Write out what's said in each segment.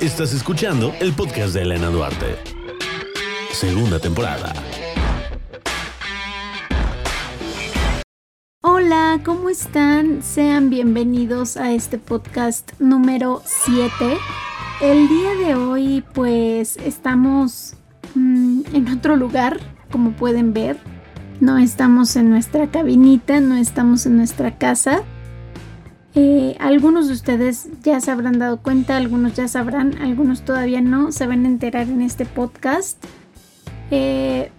Estás escuchando el podcast de Elena Duarte. Segunda temporada. Hola, ¿cómo están? Sean bienvenidos a este podcast número 7. El día de hoy pues estamos mm, en otro lugar, como pueden ver. No estamos en nuestra cabinita, no estamos en nuestra casa. Eh, algunos de ustedes ya se habrán dado cuenta, algunos ya sabrán, algunos todavía no, se van a enterar en este podcast. Eh,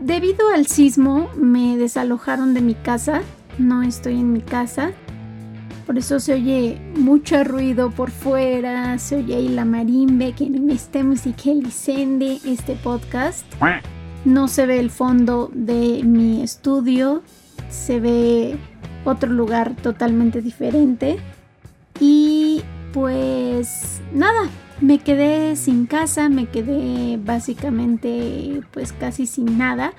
debido al sismo me desalojaron de mi casa, no estoy en mi casa, por eso se oye mucho ruido por fuera, se oye ahí la marimbe que me está musicalizando este podcast. No se ve el fondo de mi estudio, se ve otro lugar totalmente diferente. Y pues nada, me quedé sin casa, me quedé básicamente pues casi sin nada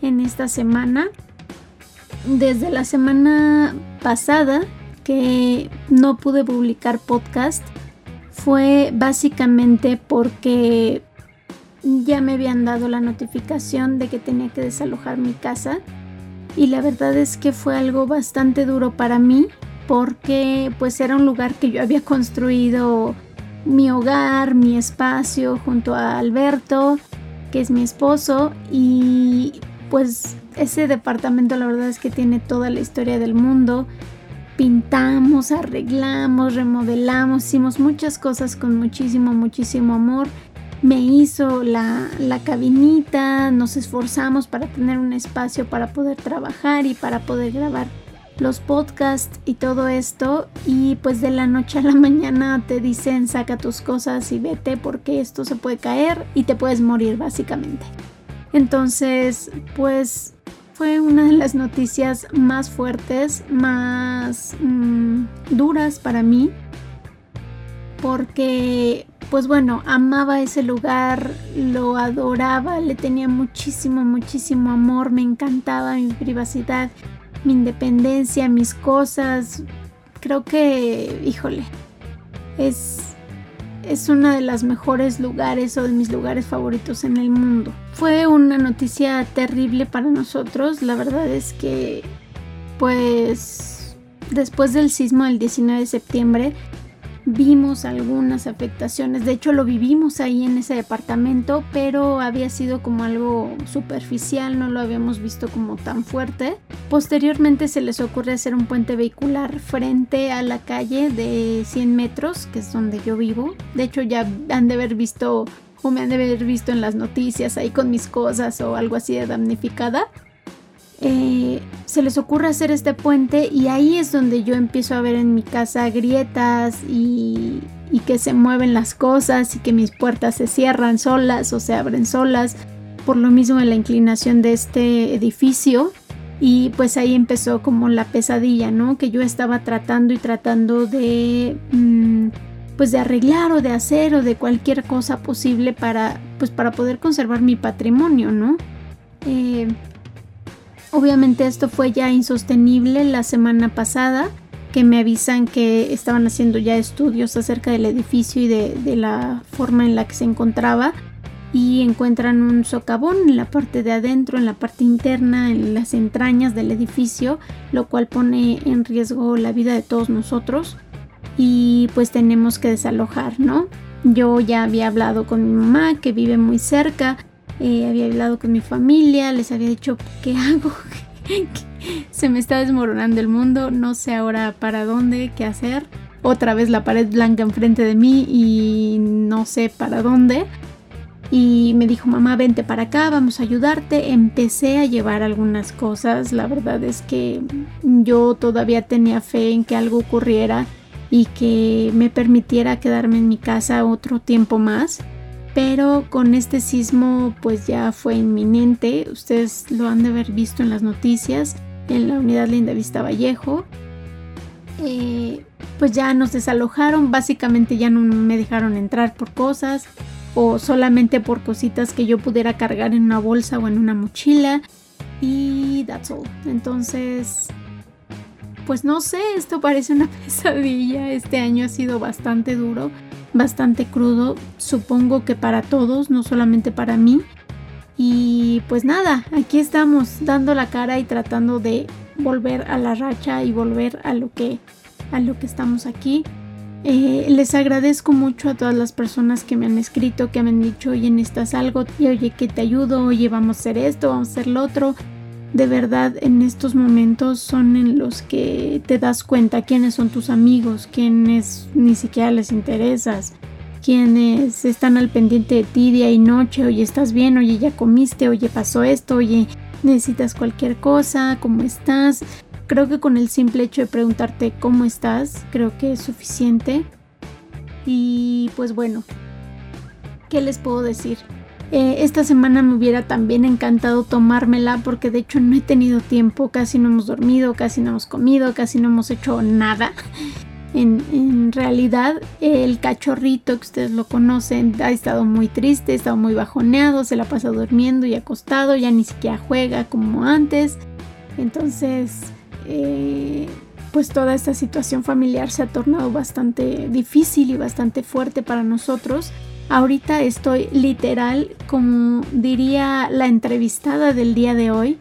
en esta semana. Desde la semana pasada que no pude publicar podcast fue básicamente porque ya me habían dado la notificación de que tenía que desalojar mi casa y la verdad es que fue algo bastante duro para mí porque pues era un lugar que yo había construido mi hogar, mi espacio junto a Alberto, que es mi esposo y pues ese departamento la verdad es que tiene toda la historia del mundo. Pintamos, arreglamos, remodelamos, hicimos muchas cosas con muchísimo, muchísimo amor me hizo la, cabinita, nos esforzamos para tener un espacio para poder trabajar y para poder grabar los podcasts y todo esto y pues de la noche a la mañana te dicen saca tus cosas y vete porque esto se puede caer y te puedes morir básicamente. Entonces pues fue una de las noticias más fuertes, más mm, duras para mí porque pues bueno, amaba ese lugar, lo adoraba, le tenía muchísimo, muchísimo amor, me encantaba mi privacidad, mi independencia, mis cosas. Creo que, híjole, es, es uno de los mejores lugares o de mis lugares favoritos en el mundo. Fue una noticia terrible para nosotros, la verdad es que, pues, después del sismo del 19 de septiembre, vimos algunas afectaciones, de hecho lo vivimos ahí en ese departamento, pero había sido como algo superficial, no lo habíamos visto como tan fuerte. Posteriormente se les ocurre hacer un puente vehicular frente a la calle de 100 metros, que es donde yo vivo. De hecho ya han de haber visto o me han de haber visto en las noticias ahí con mis cosas o algo así de damnificada. Eh, se les ocurre hacer este puente y ahí es donde yo empiezo a ver en mi casa grietas y, que se mueven las cosas y que mis puertas se cierran solas o se abren solas por lo mismo de la inclinación de este edificio y pues ahí empezó como la pesadilla, ¿no? Que yo estaba tratando y tratando de mm, pues de arreglar o de hacer o de cualquier cosa posible para pues para poder conservar mi patrimonio, ¿no? Eh, Obviamente esto fue ya insostenible la semana pasada, que me avisan que estaban haciendo ya estudios acerca del edificio y de, la forma en la que se encontraba y encuentran un socavón en la parte de adentro, en la parte interna, en las entrañas del edificio, lo cual pone en riesgo la vida de todos nosotros y pues tenemos que desalojar, ¿no? Yo ya había hablado con mi mamá que vive muy cerca, había hablado con mi familia, les había dicho qué hago, se me está desmoronando el mundo, no sé ahora para dónde, qué hacer. Otra vez la pared blanca enfrente de mí y no sé para dónde. Y me dijo, mamá, vente para acá, vamos a ayudarte. Empecé a llevar algunas cosas. La verdad es que yo todavía tenía fe en que algo ocurriera y que me permitiera quedarme en mi casa otro tiempo más pero con este sismo pues ya fue inminente, ustedes lo han de haber visto en las noticias, en la unidad Linda Vista Vallejo. Eh, pues ya nos desalojaron, básicamente ya no me dejaron entrar por cosas o solamente por cositas que yo pudiera cargar en una bolsa o en una mochila. Y that's all. Entonces, pues no sé, esto parece una pesadilla, este año ha sido bastante duro bastante crudo, supongo que para todos, no solamente para mí. Y pues nada, aquí estamos dando la cara y tratando de volver a la racha y volver a lo que a lo que estamos aquí. Eh, les agradezco mucho a todas las personas que me han escrito, que me han dicho, oye, necesitas algo, y oye, que te ayudo, oye, vamos a hacer esto, vamos a hacer lo otro. De verdad, en estos momentos son en los que te das cuenta quiénes son tus amigos, quiénes ni siquiera les interesas, quienes están al pendiente de ti día y noche, oye, estás bien, oye, ya comiste, oye, pasó esto, oye, necesitas cualquier cosa, ¿cómo estás? Creo que con el simple hecho de preguntarte cómo estás, creo que es suficiente. Y pues bueno, ¿qué les puedo decir? Eh, esta semana me hubiera también encantado tomármela porque de hecho no he tenido tiempo, casi no hemos dormido, casi no hemos comido, casi no hemos hecho nada. En, realidad el cachorrito que ustedes lo conocen ha estado muy triste, ha estado muy bajoneado, se la pasa durmiendo y acostado, ya ni siquiera juega como antes. Entonces eh, pues toda esta situación familiar se ha tornado bastante difícil y bastante fuerte para nosotros. Ahorita estoy literal, como diría la entrevistada del día de hoy,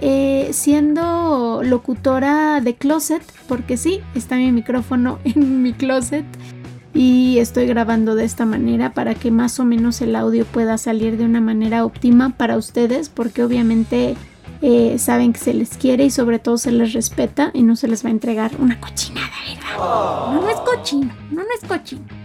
eh, siendo locutora de closet, porque sí, está mi micrófono en mi closet y estoy grabando de esta manera para que más o menos el audio pueda salir de una manera óptima para ustedes, porque obviamente eh, saben que se les quiere y sobre todo se les respeta y no se les va a entregar una cochinada, No, no es cochino, no, no es cochino.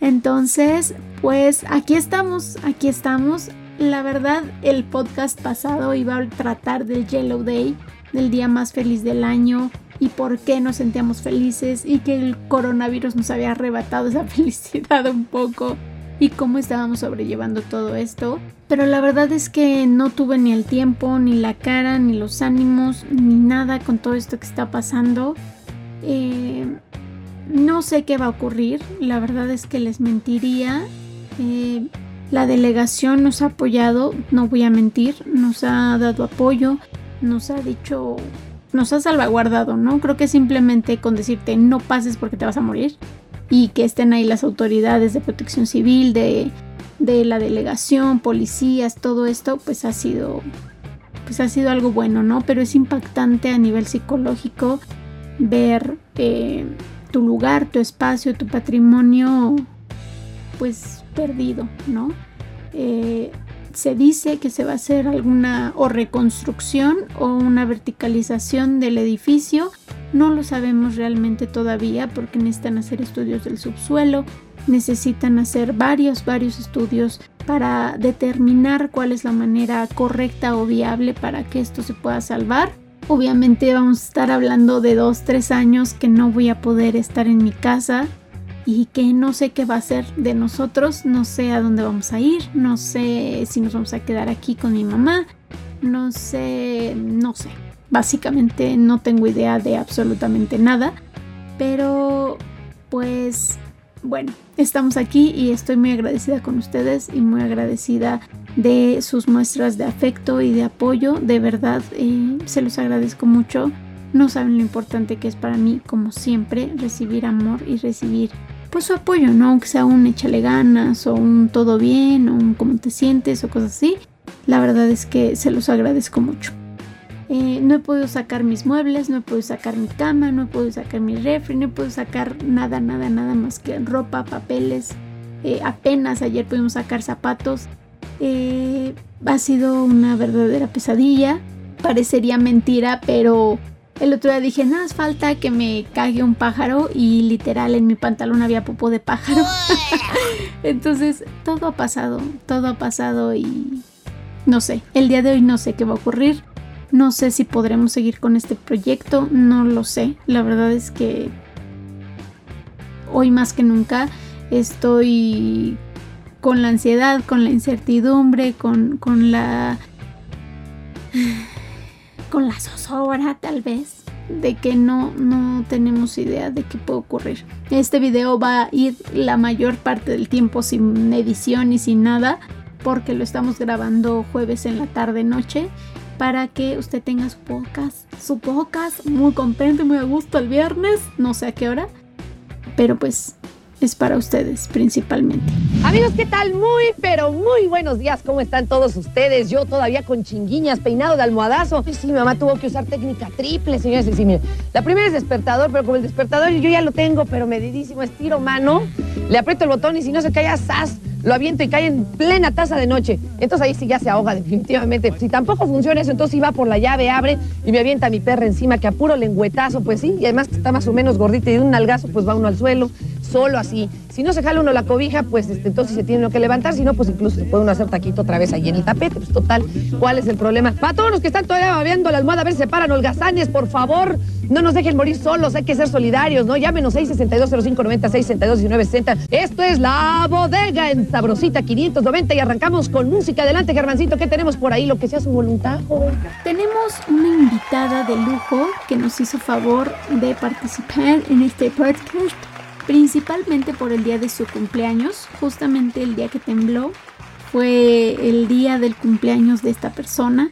Entonces, pues aquí estamos, aquí estamos. La verdad, el podcast pasado iba a tratar del Yellow Day, del día más feliz del año y por qué nos sentíamos felices y que el coronavirus nos había arrebatado esa felicidad un poco y cómo estábamos sobrellevando todo esto. Pero la verdad es que no tuve ni el tiempo, ni la cara, ni los ánimos, ni nada con todo esto que está pasando. Eh, no sé qué va a ocurrir, la verdad es que les mentiría. Eh, la delegación nos ha apoyado, no voy a mentir, nos ha dado apoyo, nos ha dicho, nos ha salvaguardado, ¿no? Creo que simplemente con decirte no pases porque te vas a morir, y que estén ahí las autoridades de protección civil, de, la delegación, policías, todo esto, pues ha sido pues ha sido algo bueno, ¿no? Pero es impactante a nivel psicológico ver eh, tu lugar, tu espacio, tu patrimonio, pues perdido, ¿no? Eh, se dice que se va a hacer alguna o reconstrucción o una verticalización del edificio. No lo sabemos realmente todavía porque necesitan hacer estudios del subsuelo, necesitan hacer varios, varios estudios para determinar cuál es la manera correcta o viable para que esto se pueda salvar. Obviamente vamos a estar hablando de dos, tres años que no voy a poder estar en mi casa y que no sé qué va a ser de nosotros, no sé a dónde vamos a ir, no sé si nos vamos a quedar aquí con mi mamá, no sé, no sé. Básicamente no tengo idea de absolutamente nada, pero pues bueno, estamos aquí y estoy muy agradecida con ustedes y muy agradecida de sus muestras de afecto y de apoyo. De verdad, eh, se los agradezco mucho. No saben lo importante que es para mí, como siempre, recibir amor y recibir pues su apoyo, ¿no? Aunque sea un échale ganas o un todo bien o un cómo te sientes o cosas así. La verdad es que se los agradezco mucho. Eh, no he podido sacar mis muebles, no he podido sacar mi cama, no he podido sacar mi refri, no he podido sacar nada, nada, nada más que ropa, papeles. Eh, apenas ayer pudimos sacar zapatos. Eh, ha sido una verdadera pesadilla. Parecería mentira, pero el otro día dije, nada, falta que me cague un pájaro y literal en mi pantalón había popo de pájaro. Entonces, todo ha pasado, todo ha pasado y no sé, el día de hoy no sé qué va a ocurrir. No sé si podremos seguir con este proyecto, no lo sé. La verdad es que hoy más que nunca estoy con la ansiedad, con la incertidumbre, con, con la con la zozobra tal vez de que no, no tenemos idea de qué puede ocurrir. Este video va a ir la mayor parte del tiempo sin edición y sin nada porque lo estamos grabando jueves en la tarde noche para que usted tenga su podcast, su podcast muy contento y muy a gusto el viernes, no sé a qué hora, pero pues es para ustedes principalmente. Amigos, ¿qué tal? Muy, pero muy buenos días. ¿Cómo están todos ustedes? Yo todavía con chinguiñas, peinado de almohadazo. Sí, mamá tuvo que usar técnica triple, señores. Sí, miren. La primera es despertador, pero como el despertador yo ya lo tengo, pero medidísimo, estiro mano, le aprieto el botón y si no se cae, ¡zas! lo aviento y cae en plena taza de noche. Entonces ahí sí ya se ahoga definitivamente. Si tampoco funciona eso, entonces iba por la llave, abre y me avienta mi perra encima, que a puro lengüetazo, pues sí, y además está más o menos gordita y de un nalgazo, pues va uno al suelo solo así. Si no se jala uno la cobija, pues este, entonces se tiene uno que levantar, si no, pues incluso se puede uno hacer taquito otra vez ahí en el tapete. Pues total, ¿cuál es el problema? Para todos los que están todavía babeando la almohada, a ver, se paran holgazanes, por favor. No nos dejen morir solos, hay que ser solidarios, ¿no? Llámenos 662-0590, Esto es La Bodega en Sabrosita 590 y arrancamos con música. Adelante, Germancito, ¿qué tenemos por ahí? Lo que sea su voluntad. Tenemos una invitada de lujo que nos hizo favor de participar en este podcast principalmente por el día de su cumpleaños, justamente el día que tembló, fue el día del cumpleaños de esta persona.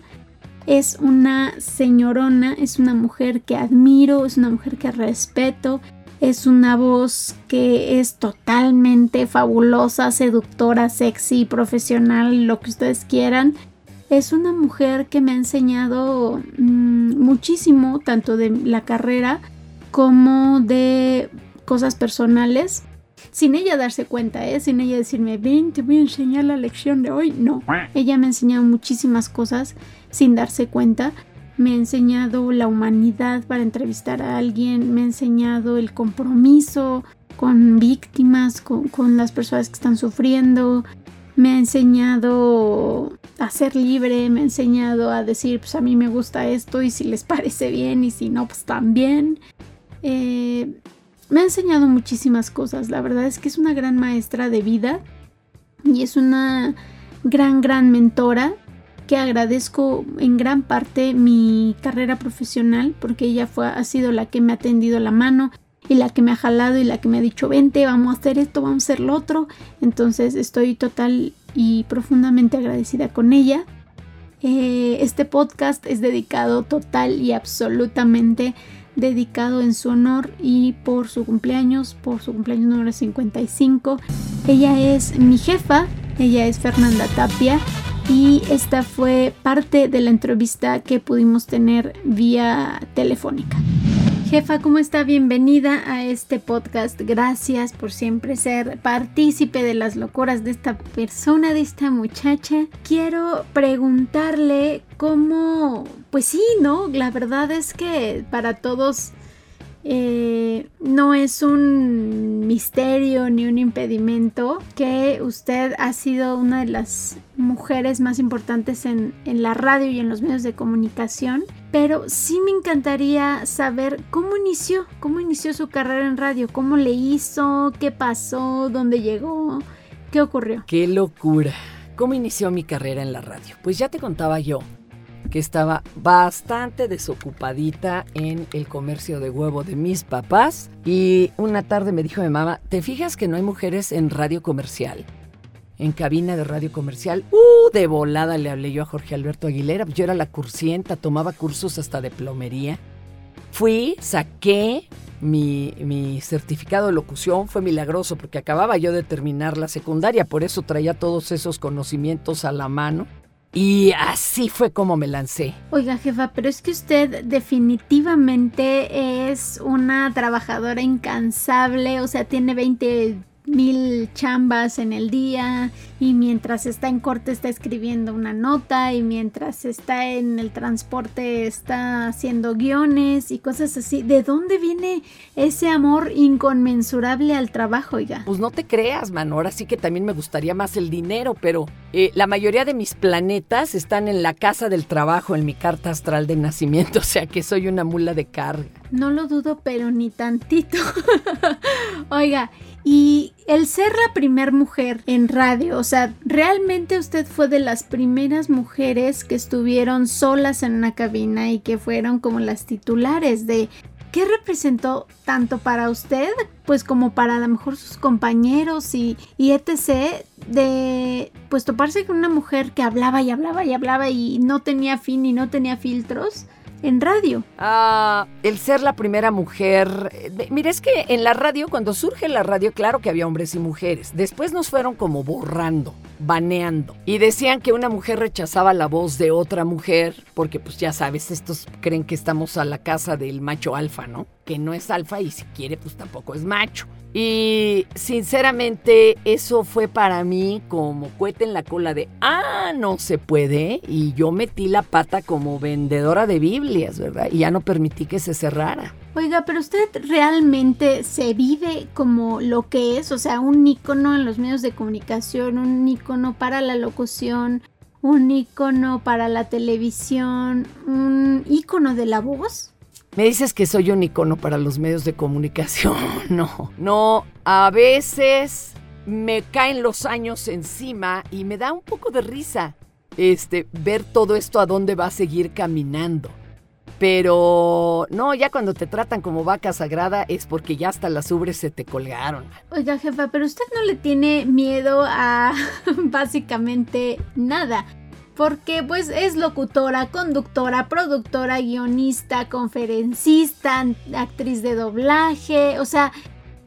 Es una señorona, es una mujer que admiro, es una mujer que respeto, es una voz que es totalmente fabulosa, seductora, sexy, profesional, lo que ustedes quieran. Es una mujer que me ha enseñado mm, muchísimo, tanto de la carrera como de cosas personales sin ella darse cuenta, ¿eh? sin ella decirme, ven, te voy a enseñar la lección de hoy. No, ella me ha enseñado muchísimas cosas sin darse cuenta. Me ha enseñado la humanidad para entrevistar a alguien, me ha enseñado el compromiso con víctimas, con, con las personas que están sufriendo, me ha enseñado a ser libre, me ha enseñado a decir, pues a mí me gusta esto y si les parece bien y si no, pues también. Eh, me ha enseñado muchísimas cosas. La verdad es que es una gran maestra de vida y es una gran, gran mentora que agradezco en gran parte mi carrera profesional porque ella fue, ha sido la que me ha tendido la mano y la que me ha jalado y la que me ha dicho vente, vamos a hacer esto, vamos a hacer lo otro. Entonces estoy total y profundamente agradecida con ella. Eh, este podcast es dedicado total y absolutamente dedicado en su honor y por su cumpleaños, por su cumpleaños número 55. Ella es mi jefa, ella es Fernanda Tapia y esta fue parte de la entrevista que pudimos tener vía telefónica. Jefa, ¿cómo está? Bienvenida a este podcast. Gracias por siempre ser partícipe de las locuras de esta persona, de esta muchacha. Quiero preguntarle cómo, pues sí, ¿no? La verdad es que para todos eh, no es un misterio ni un impedimento que usted ha sido una de las mujeres más importantes en, en, la radio y en los medios de comunicación, pero sí me encantaría saber cómo inició, cómo inició su carrera en radio, cómo le hizo, qué pasó, dónde llegó, qué ocurrió. Qué locura. ¿Cómo inició mi carrera en la radio? Pues ya te contaba yo que estaba bastante desocupadita en el comercio de huevo de mis papás y una tarde me dijo mi mamá, ¿te fijas que no hay mujeres en radio comercial? En cabina de radio comercial, ¡uh! De volada le hablé yo a Jorge Alberto Aguilera. Yo era la cursienta, tomaba cursos hasta de plomería. Fui, saqué mi, mi, certificado de locución fue milagroso porque acababa yo de terminar la secundaria, por eso traía todos esos conocimientos a la mano. Y así fue como me lancé. Oiga, jefa, pero es que usted definitivamente es una trabajadora incansable, o sea, tiene 20 mil chambas en el día y mientras está en corte está escribiendo una nota y mientras está en el transporte está haciendo guiones y cosas así. ¿De dónde viene ese amor inconmensurable al trabajo, oiga? Pues no te creas, man. Ahora sí que también me gustaría más el dinero, pero eh, la mayoría de mis planetas están en la casa del trabajo, en mi carta astral de nacimiento, o sea que soy una mula de carga. No lo dudo, pero ni tantito. oiga, y el ser la primer mujer en radio, o sea, realmente usted fue de las primeras mujeres que estuvieron solas en una cabina y que fueron como las titulares de ¿Qué representó tanto para usted, pues como para a lo mejor sus compañeros y, y etc. de pues toparse con una mujer que hablaba y hablaba y hablaba y no tenía fin y no tenía filtros? En radio? Ah, el ser la primera mujer. eh, Mira, es que en la radio, cuando surge la radio, claro que había hombres y mujeres. Después nos fueron como borrando, baneando. Y decían que una mujer rechazaba la voz de otra mujer, porque pues ya sabes, estos creen que estamos a la casa del macho alfa, ¿no? Que no es alfa y si quiere, pues tampoco es macho. Y sinceramente eso fue para mí como cohete en la cola de, ah, no se puede. Y yo metí la pata como vendedora de Biblias, ¿verdad? Y ya no permití que se cerrara. Oiga, pero usted realmente se vive como lo que es, o sea, un ícono en los medios de comunicación, un ícono para la locución, un ícono para la televisión, un ícono de la voz. Me dices que soy un icono para los medios de comunicación. No, no, a veces me caen los años encima y me da un poco de risa este ver todo esto a dónde va a seguir caminando. Pero no, ya cuando te tratan como vaca sagrada es porque ya hasta las ubres se te colgaron. Oiga, jefa, pero usted no le tiene miedo a básicamente nada. Porque pues es locutora, conductora, productora, guionista, conferencista, actriz de doblaje, o sea,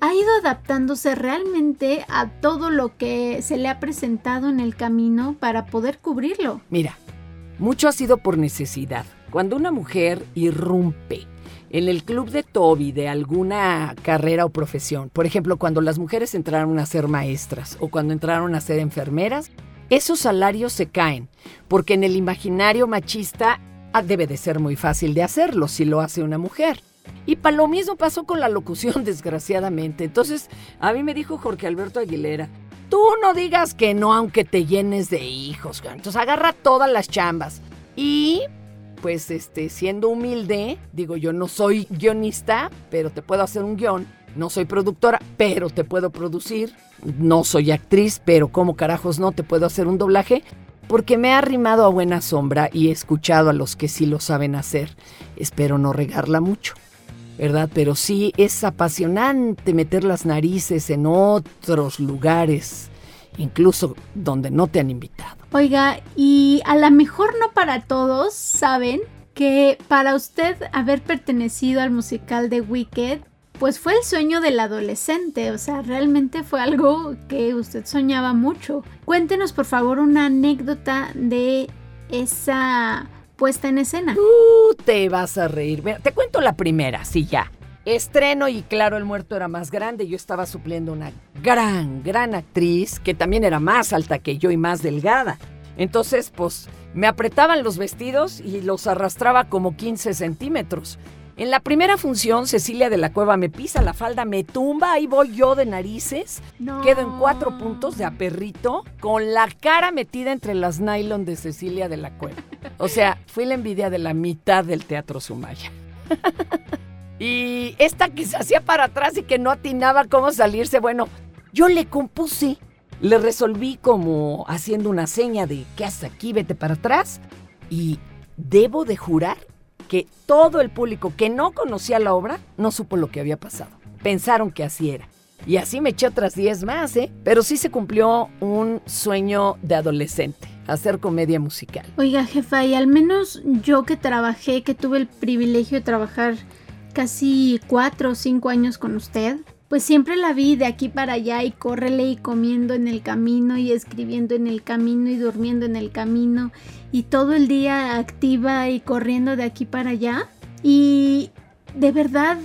ha ido adaptándose realmente a todo lo que se le ha presentado en el camino para poder cubrirlo. Mira, mucho ha sido por necesidad. Cuando una mujer irrumpe en el club de Toby de alguna carrera o profesión, por ejemplo, cuando las mujeres entraron a ser maestras o cuando entraron a ser enfermeras, esos salarios se caen, porque en el imaginario machista ah, debe de ser muy fácil de hacerlo si lo hace una mujer. Y para lo mismo pasó con la locución, desgraciadamente. Entonces, a mí me dijo Jorge Alberto Aguilera, tú no digas que no aunque te llenes de hijos. Entonces agarra todas las chambas. Y pues este, siendo humilde, digo, yo no soy guionista, pero te puedo hacer un guion. No soy productora, pero te puedo producir. No soy actriz, pero como carajos no te puedo hacer un doblaje. Porque me ha arrimado a buena sombra y he escuchado a los que sí lo saben hacer. Espero no regarla mucho. ¿verdad? Pero sí es apasionante meter las narices en otros lugares, incluso donde no te han invitado. Oiga, y a lo mejor no para todos saben que para usted haber pertenecido al musical de Wicked, pues fue el sueño del adolescente, o sea, realmente fue algo que usted soñaba mucho. Cuéntenos por favor una anécdota de esa puesta en escena. Tú te vas a reír. Te cuento la primera, sí, ya. Estreno y claro, el muerto era más grande. Yo estaba supliendo una gran, gran actriz que también era más alta que yo y más delgada. Entonces, pues, me apretaban los vestidos y los arrastraba como 15 centímetros. En la primera función, Cecilia de la Cueva me pisa la falda, me tumba, ahí voy yo de narices. No. Quedo en cuatro puntos de aperrito, con la cara metida entre las nylon de Cecilia de la Cueva. O sea, fui la envidia de la mitad del Teatro Sumaya. y esta que se hacía para atrás y que no atinaba cómo salirse, bueno, yo le compuse, le resolví como haciendo una seña de ¿qué haces aquí? Vete para atrás. Y debo de jurar que todo el público que no conocía la obra no supo lo que había pasado. Pensaron que así era. Y así me eché otras 10 más, ¿eh? Pero sí se cumplió un sueño de adolescente, hacer comedia musical. Oiga, jefa, y al menos yo que trabajé, que tuve el privilegio de trabajar casi cuatro o cinco años con usted, pues siempre la vi de aquí para allá y córrele y comiendo en el camino y escribiendo en el camino y durmiendo en el camino y todo el día activa y corriendo de aquí para allá. Y de verdad,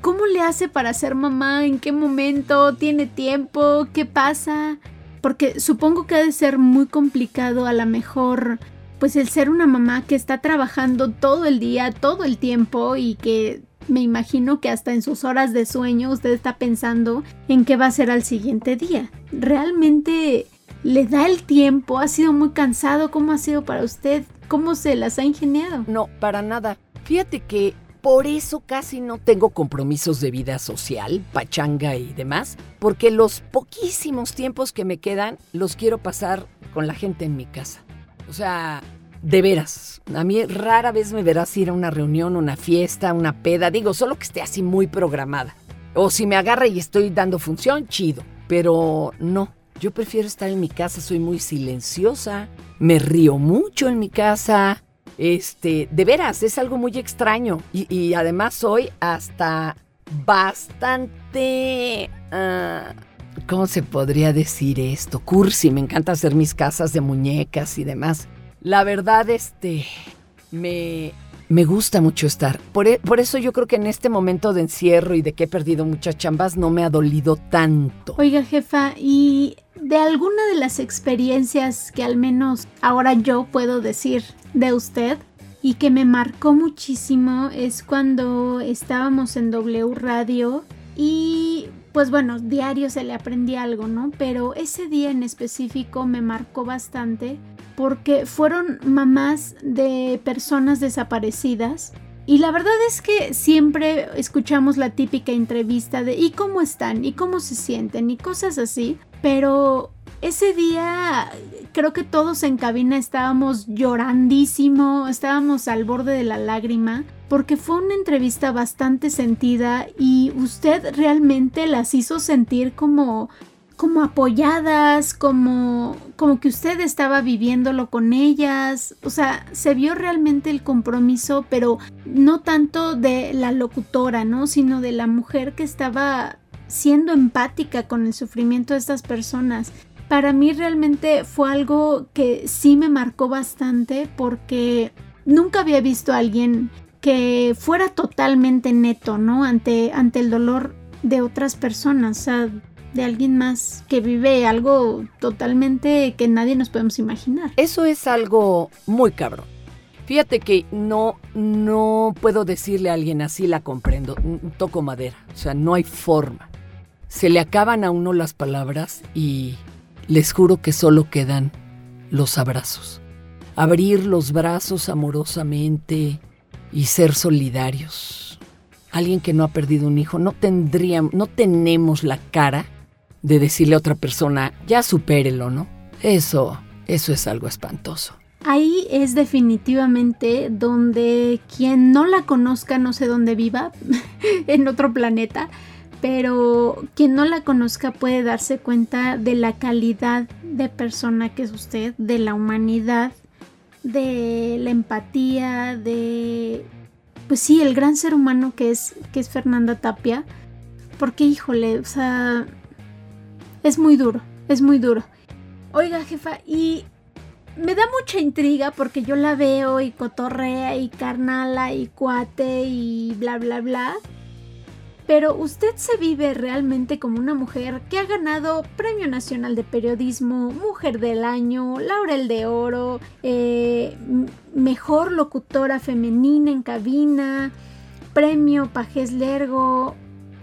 ¿cómo le hace para ser mamá? ¿En qué momento? ¿Tiene tiempo? ¿Qué pasa? Porque supongo que ha de ser muy complicado a lo mejor pues el ser una mamá que está trabajando todo el día, todo el tiempo y que me imagino que hasta en sus horas de sueño usted está pensando en qué va a ser al siguiente día. ¿Realmente le da el tiempo? ¿Ha sido muy cansado? ¿Cómo ha sido para usted? ¿Cómo se las ha ingeniado? No, para nada. Fíjate que por eso casi no tengo compromisos de vida social, pachanga y demás, porque los poquísimos tiempos que me quedan los quiero pasar con la gente en mi casa. O sea, de veras, a mí rara vez me verás ir a una reunión, una fiesta, una peda, digo, solo que esté así muy programada. O si me agarra y estoy dando función, chido. Pero no, yo prefiero estar en mi casa, soy muy silenciosa, me río mucho en mi casa, Este, de veras, es algo muy extraño. Y, además soy hasta bastante... ah, ¿Cómo se podría decir esto? Cursi, me encanta hacer mis casas de muñecas y demás. La verdad, este, me, me gusta mucho estar. Por, e- por eso yo creo que en este momento de encierro y de que he perdido muchas chambas, no me ha dolido tanto. Oiga, jefa, y de alguna de las experiencias que al menos ahora yo puedo decir de usted y que me marcó muchísimo es cuando estábamos en W Radio y pues bueno, diario se le aprendí algo, ¿no? Pero ese día en específico me marcó bastante porque fueron mamás de personas desaparecidas y la verdad es que siempre escuchamos la típica entrevista de ¿y cómo están? ¿y cómo se sienten? y cosas así, pero ese día creo que todos en cabina estábamos llorandísimo, estábamos al borde de la lágrima, porque fue una entrevista bastante sentida y usted realmente las hizo sentir como como apoyadas, como como que usted estaba viviéndolo con ellas, o sea, se vio realmente el compromiso, pero no tanto de la locutora, ¿no? sino de la mujer que estaba siendo empática con el sufrimiento de estas personas. Para mí realmente fue algo que sí me marcó bastante porque nunca había visto a alguien que fuera totalmente neto, ¿no? Ante, ante el dolor de otras personas, o sea, de alguien más que vive algo totalmente que nadie nos podemos imaginar. Eso es algo muy cabrón. Fíjate que no, no puedo decirle a alguien así la comprendo. Toco madera. O sea, no hay forma. Se le acaban a uno las palabras y les juro que solo quedan los abrazos. Abrir los brazos amorosamente y ser solidarios. Alguien que no ha perdido un hijo, no tendríamos, no tenemos la cara de decirle a otra persona, ya supérelo, ¿no? Eso, eso es algo espantoso. Ahí es definitivamente donde quien no la conozca, no sé dónde viva, en otro planeta, pero quien no la conozca puede darse cuenta de la calidad de persona que es usted, de la humanidad, de la empatía, de pues sí, el gran ser humano que es que es Fernanda Tapia, porque híjole, o sea, es muy duro, es muy duro. Oiga, jefa, y me da mucha intriga porque yo la veo y cotorrea y carnala y cuate y bla bla bla. Pero usted se vive realmente como una mujer que ha ganado Premio Nacional de Periodismo, Mujer del Año, Laurel de Oro, eh, Mejor Locutora Femenina en Cabina, Premio Pajés Lergo.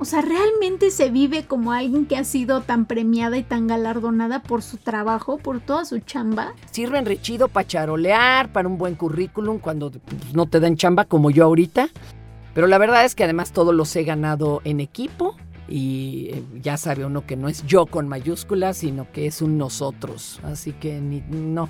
O sea, realmente se vive como alguien que ha sido tan premiada y tan galardonada por su trabajo, por toda su chamba. Sirven re chido para charolear, para un buen currículum cuando pues, no te dan chamba como yo ahorita. Pero la verdad es que además todos los he ganado en equipo y eh, ya sabe uno que no es yo con mayúsculas, sino que es un nosotros. Así que ni, no,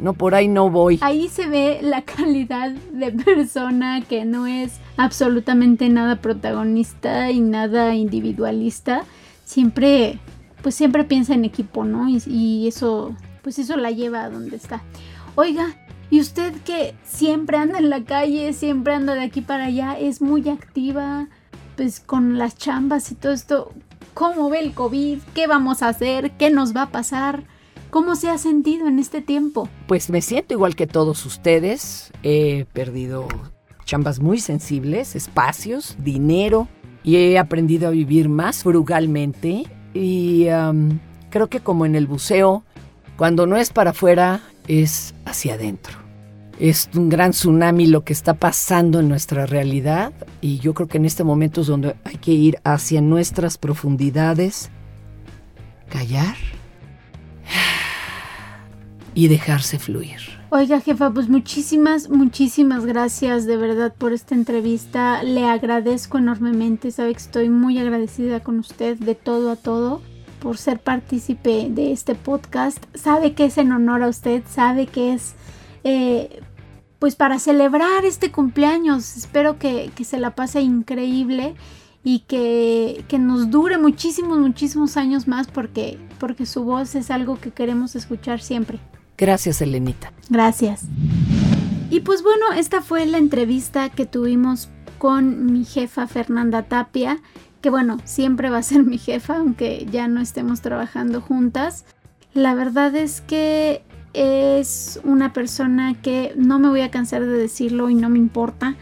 no por ahí no voy. Ahí se ve la calidad de persona que no es absolutamente nada protagonista y nada individualista. Siempre, pues siempre piensa en equipo, ¿no? Y, y eso, pues eso la lleva a donde está. Oiga, y usted que siempre anda en la calle, siempre anda de aquí para allá, es muy activa, pues con las chambas y todo esto. ¿Cómo ve el COVID? ¿Qué vamos a hacer? ¿Qué nos va a pasar? ¿Cómo se ha sentido en este tiempo? Pues me siento igual que todos ustedes. He perdido chambas muy sensibles, espacios, dinero y he aprendido a vivir más frugalmente. Y creo que como en el buceo, cuando no es para afuera, es hacia adentro. Es un gran tsunami lo que está pasando en nuestra realidad y yo creo que en este momento es donde hay que ir hacia nuestras profundidades, callar y dejarse fluir. Oiga, jefa, pues muchísimas, muchísimas gracias de verdad por esta entrevista. Le agradezco enormemente. Sabe que estoy muy agradecida con usted de todo a todo por ser partícipe de este podcast. Sabe que es en honor a usted, sabe que es eh, pues para celebrar este cumpleaños. Espero que, que se la pase increíble y que, que, nos dure muchísimos, muchísimos años más porque, porque su voz es algo que queremos escuchar siempre. Gracias, Elenita. Gracias. Y pues bueno, esta fue la entrevista que tuvimos con mi jefa Fernanda Tapia, que bueno, siempre va a ser mi jefa, aunque ya no estemos trabajando juntas. La verdad es que es una persona que no me voy a cansar de decirlo y no me importa.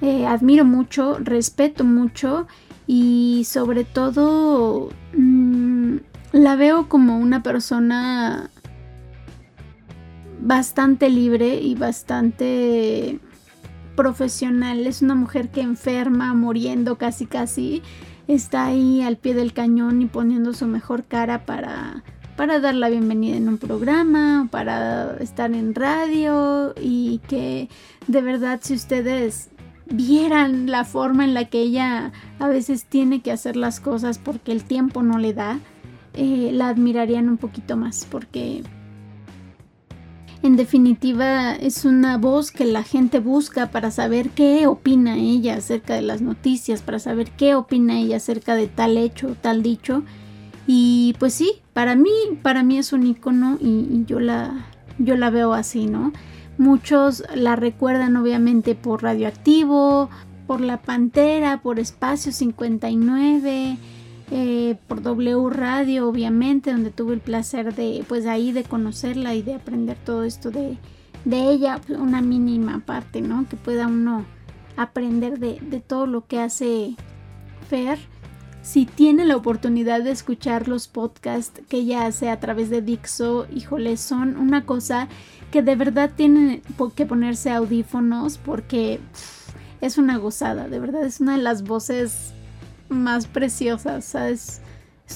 Eh, admiro mucho, respeto mucho y sobre todo mm, la veo como una persona bastante libre y bastante profesional. Es una mujer que enferma, muriendo casi casi, está ahí al pie del cañón y poniendo su mejor cara para para dar la bienvenida en un programa, para estar en radio y que de verdad si ustedes vieran la forma en la que ella a veces tiene que hacer las cosas porque el tiempo no le da, eh, la admirarían un poquito más porque en definitiva es una voz que la gente busca para saber qué opina ella acerca de las noticias, para saber qué opina ella acerca de tal hecho, tal dicho y pues sí, para mí, para mí es un icono y, yo, la, yo la veo así, ¿no? Muchos la recuerdan obviamente por Radioactivo, por La Pantera, por Espacio 59, eh, por W Radio, obviamente, donde tuve el placer de, pues ahí de conocerla y de aprender todo esto de, de ella, una mínima parte, ¿no? Que pueda uno aprender de, de todo lo que hace Fer si tiene la oportunidad de escuchar los podcasts que ella hace a través de Dixo, híjole, son una cosa que de verdad tienen que ponerse audífonos porque es una gozada, de verdad es una de las voces más preciosas, Es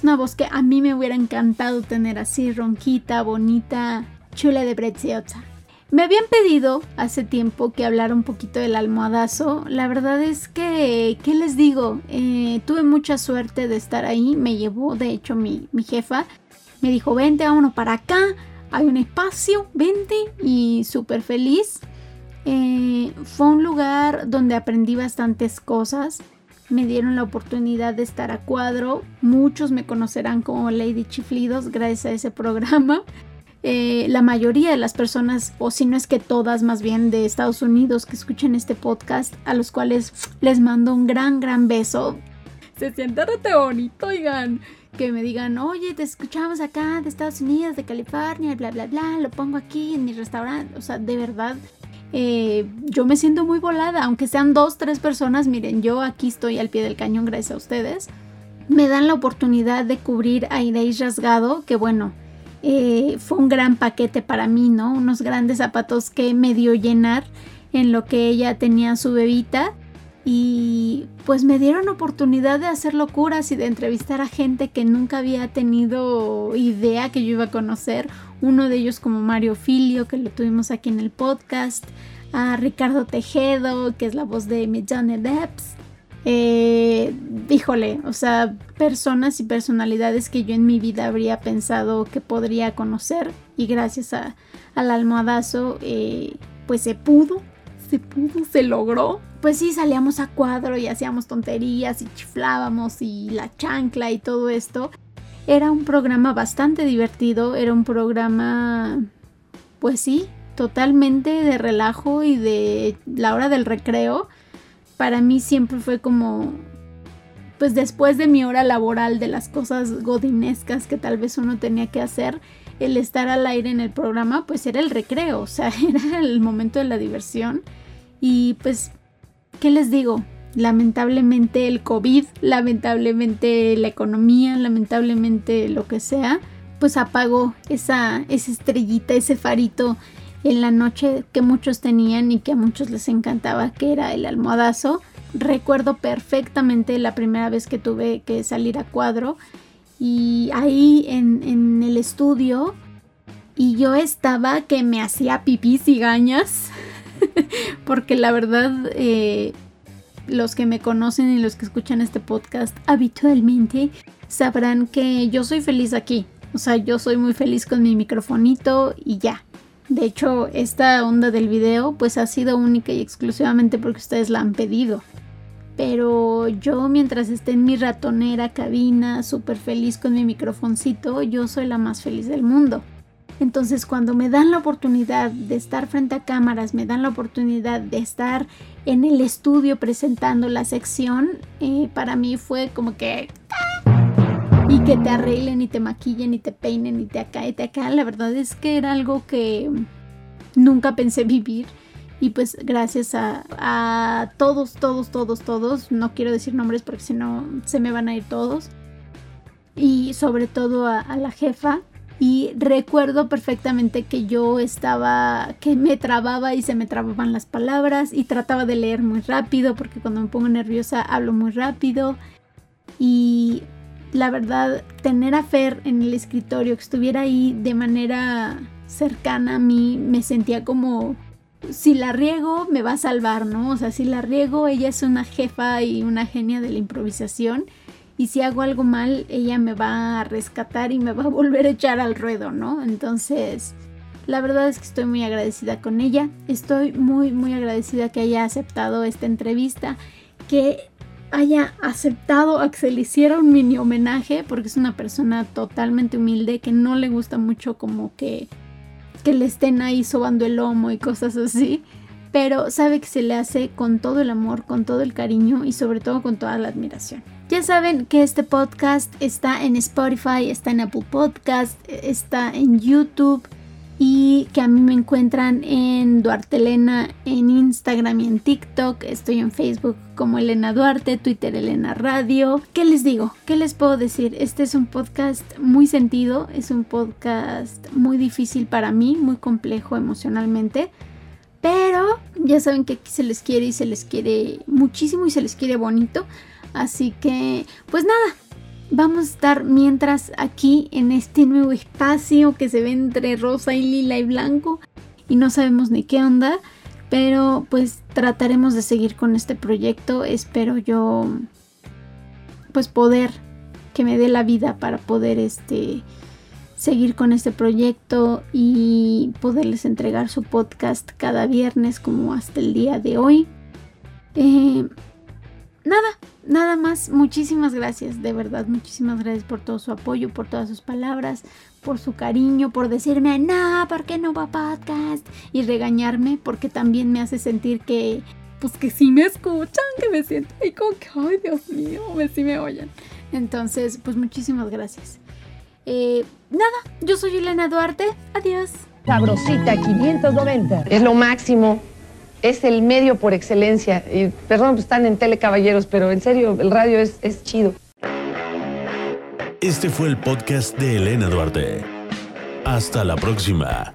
una voz que a mí me hubiera encantado tener así, ronquita, bonita, chula de preciosa. Me habían pedido hace tiempo que hablara un poquito del almohadazo. La verdad es que, ¿qué les digo? Eh, tuve mucha suerte de estar ahí. Me llevó, de hecho, mi, jefa. Me dijo, vente, vámonos para acá. Hay un espacio, vente. Y súper feliz. Eh, fue un lugar donde aprendí bastantes cosas. Me dieron la oportunidad de estar a cuadro. Muchos me conocerán como Lady Chiflidos gracias a ese programa. Eh, la mayoría de las personas, o si no es que todas más bien de Estados Unidos que escuchen este podcast, a los cuales les mando un gran, gran beso. Se siente rete bonito, oigan. Que me digan, oye, te escuchamos acá de Estados Unidos, de California, bla, bla, bla, lo pongo aquí en mi restaurante. O sea, de verdad, eh, yo me siento muy volada, aunque sean dos, tres personas, miren, yo aquí estoy al pie del cañón gracias a ustedes. Me dan la oportunidad de cubrir a Rasgado, que bueno, eh, fue un gran paquete para mí, ¿no? Unos grandes zapatos que me dio llenar en lo que ella tenía su bebita y pues me dieron oportunidad de hacer locuras y de entrevistar a gente que nunca había tenido idea que yo iba a conocer. Uno de ellos como Mario Filio, que lo tuvimos aquí en el podcast, a Ricardo Tejedo, que es la voz de Johnny Depps, eh, híjole, o sea, personas y personalidades que yo en mi vida habría pensado que podría conocer y gracias a, al almohadazo, eh, pues se pudo, se pudo, se logró. Pues sí, salíamos a cuadro y hacíamos tonterías y chiflábamos y la chancla y todo esto. Era un programa bastante divertido, era un programa, pues sí, totalmente de relajo y de la hora del recreo para mí siempre fue como, pues después de mi hora laboral, de las cosas godinescas que tal vez uno tenía que hacer, el estar al aire en el programa, pues era el recreo, o sea, era el momento de la diversión. Y pues, ¿qué les digo? Lamentablemente el COVID, lamentablemente la economía, lamentablemente lo que sea, pues apagó esa, esa estrellita, ese farito en la noche que muchos tenían y que a muchos les encantaba, que era el almohadazo. Recuerdo perfectamente la primera vez que tuve que salir a cuadro y ahí en, el estudio y yo estaba que me hacía pipí y gañas porque la verdad eh, los que me conocen y los que escuchan este podcast habitualmente sabrán que yo soy feliz aquí. O sea, yo soy muy feliz con mi microfonito y ya. De hecho, esta onda del video pues ha sido única y exclusivamente porque ustedes la han pedido. Pero yo mientras esté en mi ratonera cabina, súper feliz con mi microfoncito, yo soy la más feliz del mundo. Entonces cuando me dan la oportunidad de estar frente a cámaras, me dan la oportunidad de estar en el estudio presentando la sección, eh, para mí fue como que... Y que te arreglen y te maquillen y te peinen y te acá y te acá. La verdad es que era algo que nunca pensé vivir. Y pues gracias a, todos, todos, todos, todos, no quiero decir nombres porque si no se me van a ir todos. Y sobre todo a la jefa, y recuerdo perfectamente que yo estaba, que me trababa y se me trababan las palabras y trataba de leer muy rápido porque cuando me pongo nerviosa hablo muy rápido. Y la verdad, tener a Fer en el escritorio, que estuviera ahí de manera cercana a mí, me sentía como si la riego me va a salvar, ¿no? O sea, si la riego, ella es una jefa y una genia de la improvisación. Y si hago algo mal, ella me va a rescatar y me va a volver a echar al ruedo, ¿no? Entonces, la verdad es que estoy muy agradecida con ella. Estoy muy, muy agradecida que haya aceptado esta entrevista. Que haya aceptado a que se le hiciera un mini homenaje. Porque es una persona totalmente humilde que no le gusta mucho como que que le estén ahí sobando el lomo y cosas así, pero sabe que se le hace con todo el amor, con todo el cariño y sobre todo con toda la admiración. Ya saben que este podcast está en Spotify, está en Apple Podcast, está en YouTube y que a mí me encuentran en Duarte Elena en Instagram y en TikTok. Estoy en Facebook como Elena Duarte, Twitter Elena Radio. ¿Qué les digo? ¿Qué les puedo decir? Este es un podcast muy sentido, es un podcast muy difícil para mí, muy complejo emocionalmente. Pero ya saben que aquí se les quiere y se les quiere muchísimo y se les quiere bonito. Así que, pues nada, vamos a estar mientras aquí en este nuevo espacio que se ve entre rosa y lila y blanco y no sabemos ni qué onda, pero pues trataremos de seguir con este proyecto. Espero yo pues poder que me dé la vida para poder este seguir con este proyecto y poderles entregar su podcast cada viernes como hasta el día de hoy. Eh, nada, nada más. Muchísimas gracias, de verdad, muchísimas gracias por todo su apoyo, por todas sus palabras, por su cariño, por decirme, no, ¿por qué no va podcast? Y regañarme porque también me hace sentir que, pues que sí me escuchan, que me siento ahí como que, ay, Dios mío, a ver si me oyen. Entonces, pues muchísimas gracias. Eh, nada, yo soy Elena Duarte. Adiós. Sabrosita 590. Es lo máximo es el medio por excelencia. Y perdón, pues están en Telecaballeros, pero en serio, el radio es, es chido. Este fue el podcast de Elena Duarte. Hasta la próxima.